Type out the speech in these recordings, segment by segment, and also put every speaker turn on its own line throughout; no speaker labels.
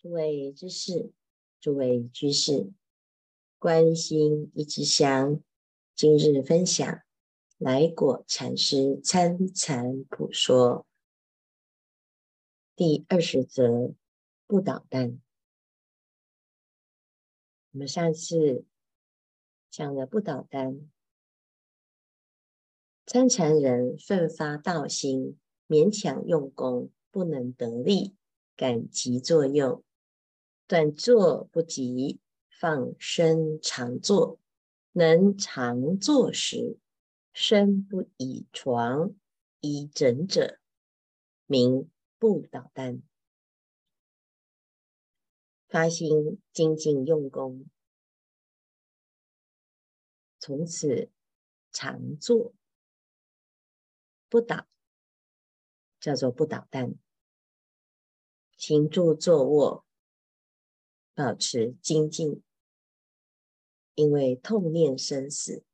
诸位知识，诸位居士，观心一枝香，今日分享来果禅师参禅普说第二十则不倒单。我们上次讲了不倒单，参禅人奋发道心，勉强用功，不能得力，感激作用。断坐不及，放身常坐，能常坐时，身不倚床，倚枕者，名不倒单。发心精进用功，从此常坐不倒，叫做不倒单。行住坐卧。保持精进，因为痛念生死。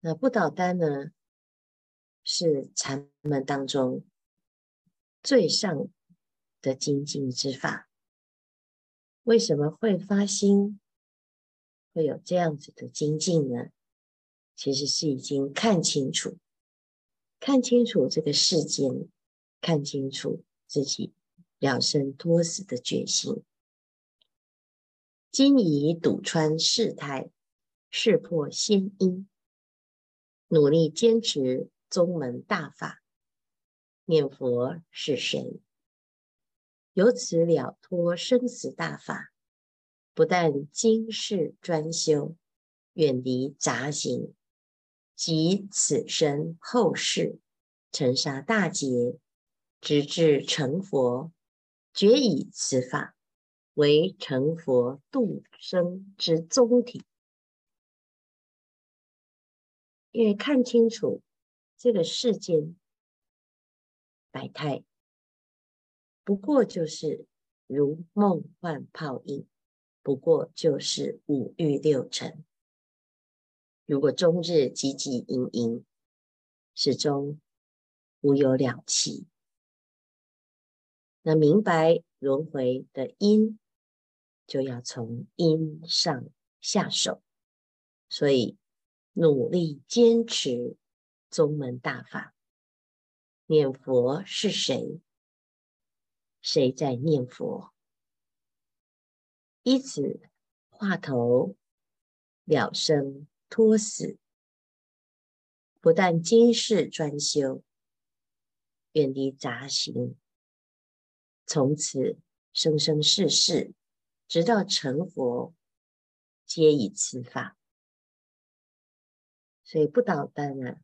那不倒单呢，是禅门当中最上的精进之法。为什么会发心，会有这样子的精进呢？其实是已经看清楚，看清楚这个世间，看清楚自己。了生脱死的决心，今已睹穿世态，识破先因，努力坚持宗门大法，念佛是谁？由此了脱生死大法，不但今世专修，远离杂行，及此生后世尘沙大劫，直至成佛。决以此法为成佛度生之宗体，因为看清楚这个世间百态，不过就是如梦幻泡影，不过就是五欲六尘。如果终日汲汲营营，始终无有了期。那明白轮回的因，就要从因上下手，所以努力坚持宗门大法。念佛是谁？谁在念佛？依此话头了生脱死，不但今世专修，远离杂行。从此生生世世，直到成佛，皆以此法。所以不倒单啊，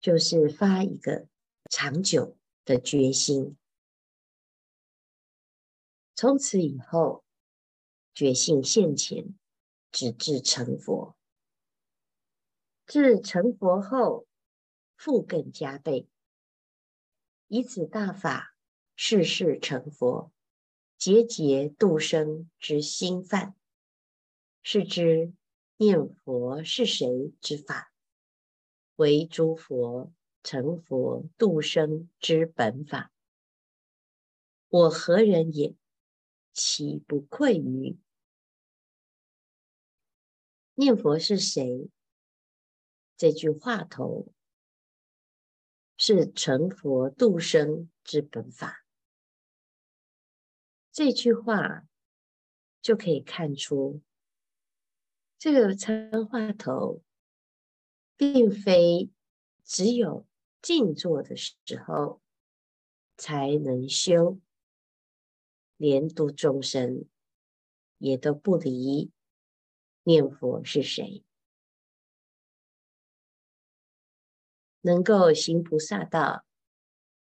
就是发一个长久的决心。从此以后，决心现前，直至成佛。至成佛后，复更加倍，以此大法。世世成佛，节节度生之心范，是知念佛是谁之法，为诸佛成佛度生之本法。我何人也？岂不愧于？念佛是谁？这句话头是成佛度生之本法。这句话就可以看出，这个参话头，并非只有静坐的时候才能修，连度众生也都不离念佛是谁，能够行菩萨道，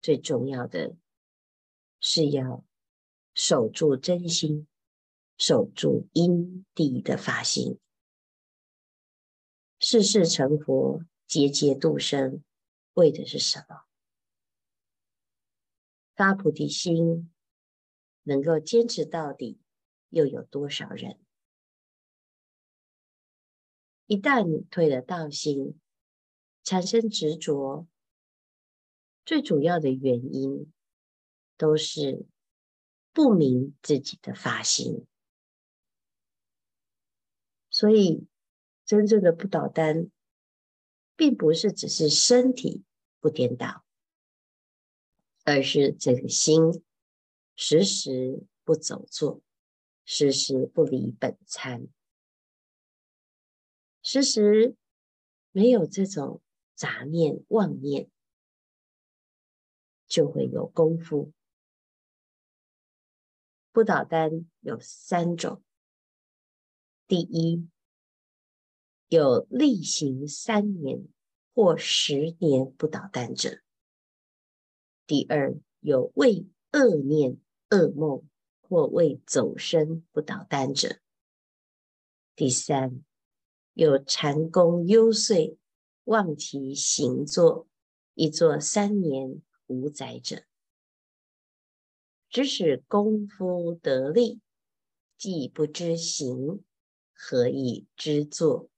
最重要的是要。守住真心，守住因地的发心，世世成佛，节节度生，为的是什么？发菩提心，能够坚持到底，又有多少人？一旦退了道心，产生执着，最主要的原因都是。不明自己的发心，所以真正的不倒单，并不是只是身体不颠倒，而是这个心时时不走错，时时不离本参，时时没有这种杂念妄念，就会有功夫。不倒单有三种：第一，有例行三年或十年不倒单者；第二，有为恶念、噩梦或为走生不倒单者；第三，有禅功幽邃，忘其行坐，一坐三年无灾者。只使功夫得力，既不知行，何以知作？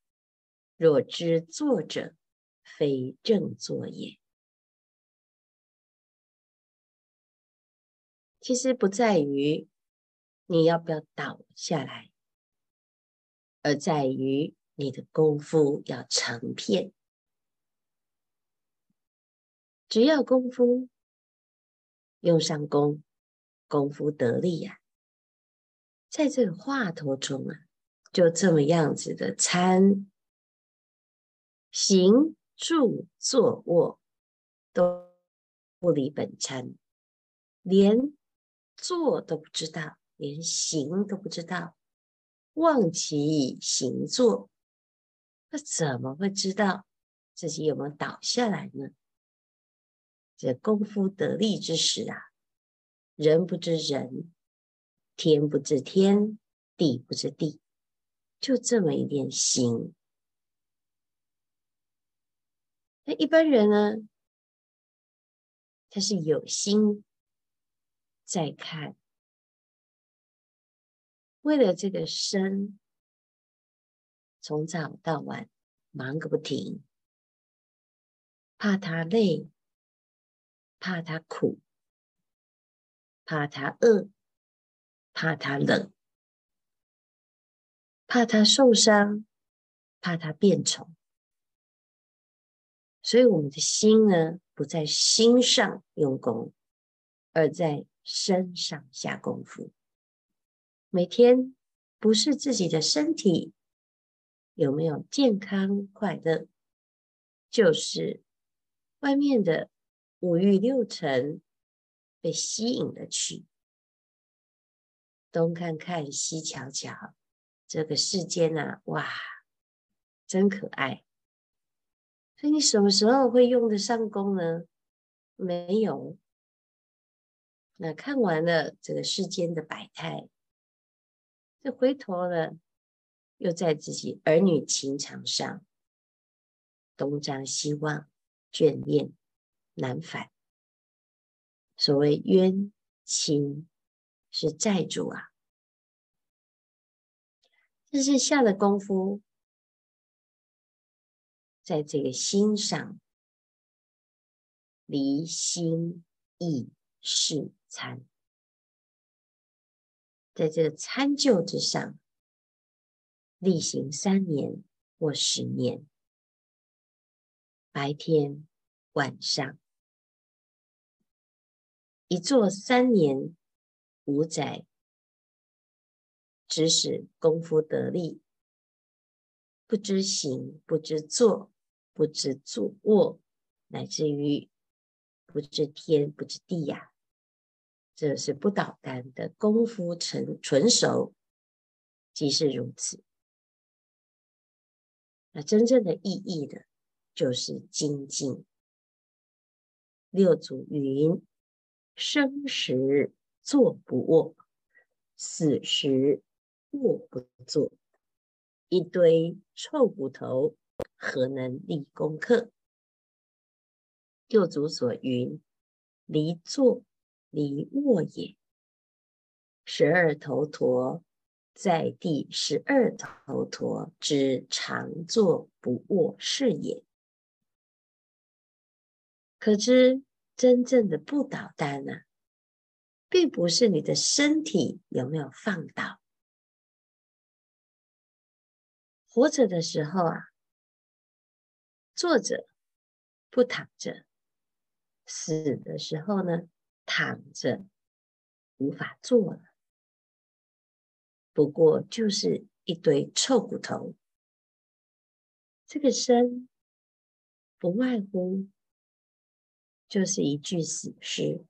若知作者，非正作也。其实不在于你要不要倒下来，而在于你的功夫要成片。只要功夫用上功。功夫得力呀、啊，在这个话头中啊，就这么样子的参行住坐卧都不离本参，连坐都不知道，连行都不知道，忘其行坐，那怎么会知道自己有没有倒下来呢？这功夫得力之时啊！人不知人，天不知天，地不知地，就这么一点心。那一般人呢？他是有心在看，为了这个身，从早到晚忙个不停，怕他累，怕他苦。怕他饿，怕他冷，怕他受伤，怕他变丑。所以我们的心呢，不在心上用功，而在身上下功夫。每天不是自己的身体有没有健康快乐，就是外面的五欲六尘。被吸引了去，东看看，西瞧瞧，这个世间啊，哇，真可爱。所以你什么时候会用得上功呢？没有。那看完了这个世间的百态，这回头了，又在自己儿女情长上东张西望，眷恋难返。所谓冤亲是债主啊，这是下了功夫，在这个心上离心意识参，在这个参究之上，例行三年或十年，白天晚上。一坐三年无载，只使功夫得力，不知行，不知坐，不知坐卧，乃至于不知天，不知地呀、这是不倒单的功夫成纯熟，即是如此。那真正的意义的，就是精进。六祖云。生时坐不卧，死时卧不坐。一堆臭骨头，何能立功课？六祖所云：离坐离卧也。十二头陀在第十二头陀之常坐不卧是也。可知。真正的不倒单呢、啊，并不是你的身体有没有放倒。活着的时候啊，坐着不躺着；死的时候呢，躺着无法坐了。不过就是一堆臭骨头。这个身不外乎就是一具死尸。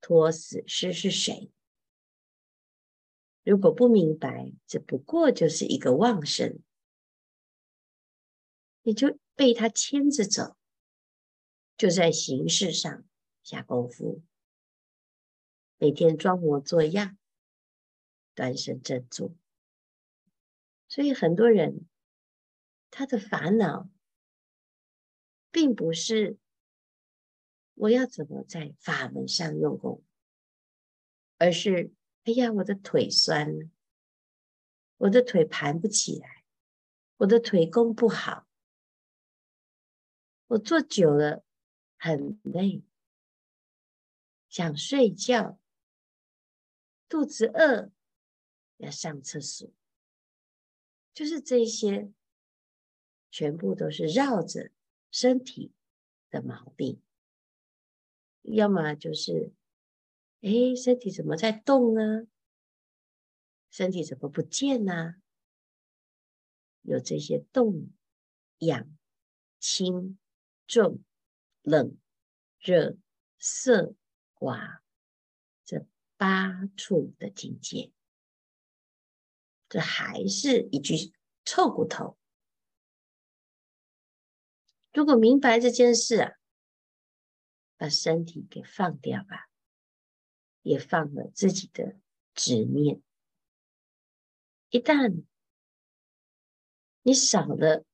托死尸是谁？如果不明白，这不过就是一个妄身，你就被他牵着走，就在形式上下功夫，每天装模作样，端身正坐。所以很多人他的烦恼，并不是。我要怎么在法门上用功？而是，哎呀，我的腿酸了，我的腿盘不起来，我的腿功不好，我坐久了很累，想睡觉，肚子饿，要上厕所，就是这些，全部都是绕着身体的毛病。要么就是，哎，身体怎么在动呢？身体怎么不见呢？有这些动、痒、轻、重、冷、热、涩、滑这八处的境界，这还是一具臭骨头。如果明白这件事啊，把身体给放掉吧，也放了自己的执念。一旦你少了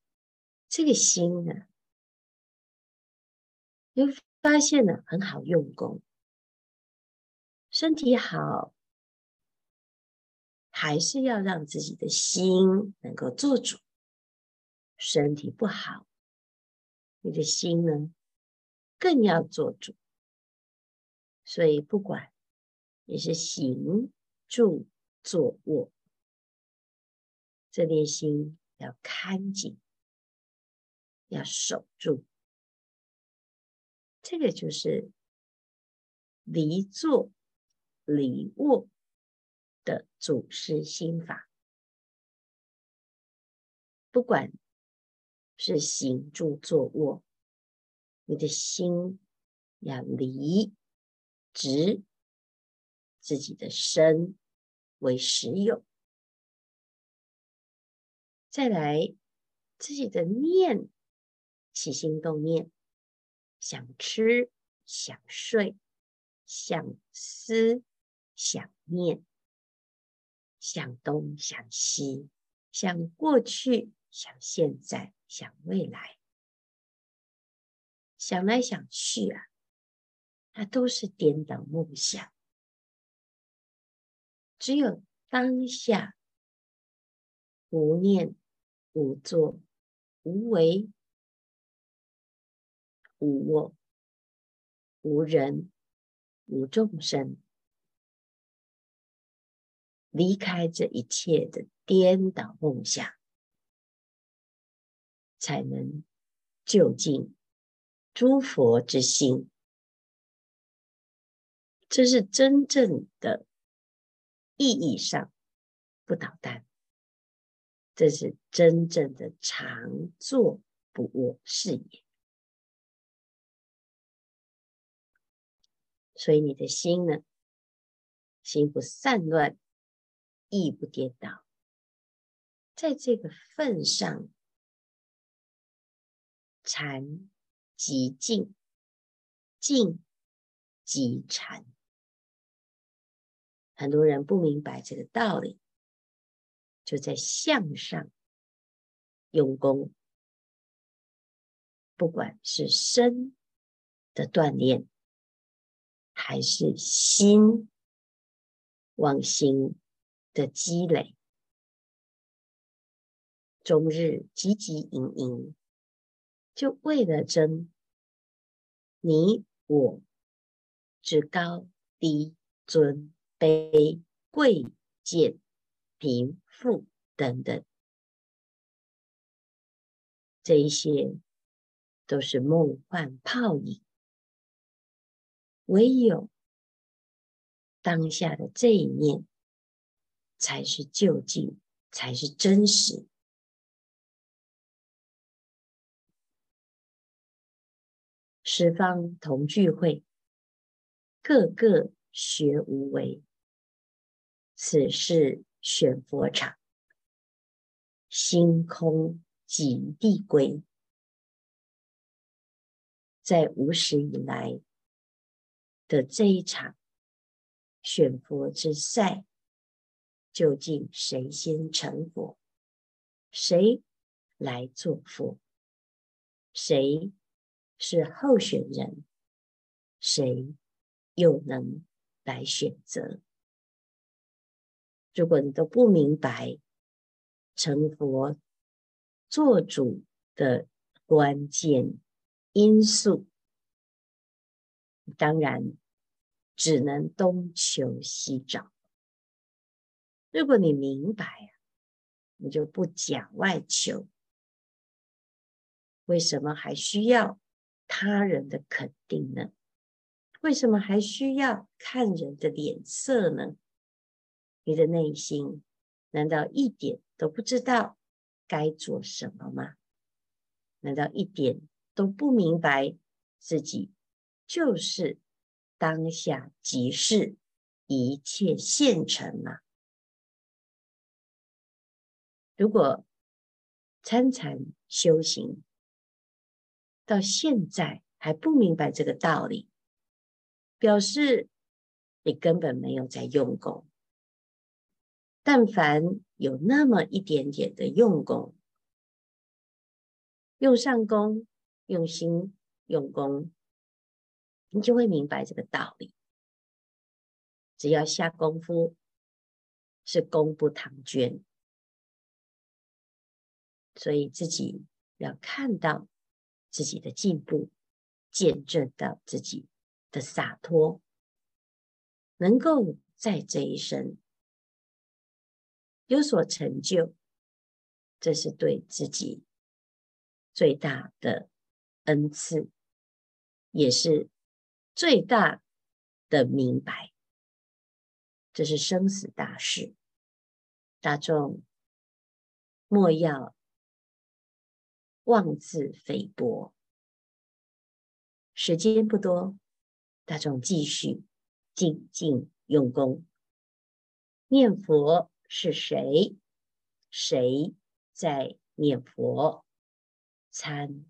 这个心呢，你会发现了，很好用功。身体好，还是要让自己的心能够做主。身体不好，你的心呢？更要做主，所以不管你是行、住、坐、卧，这念心要看紧，要守住。这个就是离坐、离卧的祖师心法。不管是行、住、坐、卧。你的心要离执自己的身为实有，再来自己的念起心动念，想吃、想睡、想思、想念、想东、想西、想过去、想现在、想未来。想来想去啊，那都是颠倒梦想。只有当下无念、无作、无为、无我、无人、无众生，离开这一切的颠倒梦想，才能就近。诸佛之心，这是真正的意义上不倒单，这是真正的常坐不卧是也。所以你的心呢，心不散乱，意不颠倒，在这个份上禅。即静，静即禅。很多人不明白这个道理，就在向上用功，不管是身的锻炼，还是心往心的积累，终日汲汲营营。就为了争你我之高低、尊、卑、贵、贱、贫、富等等，这一些都是梦幻泡影。唯有当下的这一念，才是究竟，才是真实。十方同聚会，个个学无为。此是选佛场，心空即地归。在无始以来的这一场选佛之赛，究竟谁先成佛？谁来做佛？谁是候选人？谁又能来选择？如果你都不明白成佛做主的关键因素，当然只能东求西找。如果你明白啊，你就不假外求。为什么还需要他人的肯定呢？为什么还需要看人的脸色呢？你的内心难道一点都不知道该做什么吗？难道一点都不明白自己就是当下即是一切现成吗？如果参禅修行到现在还不明白这个道理，表示你根本没有在用功。但凡有那么一点点的用功，用上功，用心用功，你就会明白这个道理。只要下功夫，是功不唐捐。所以自己要看到自己的进步，见证到自己的洒脱，能够在这一生。有所成就，这是对自己最大的恩赐，也是最大的明白。这是生死大事，大众莫要妄自菲薄。时间不多，大众继续静静用功，念佛。是谁？谁在念佛？参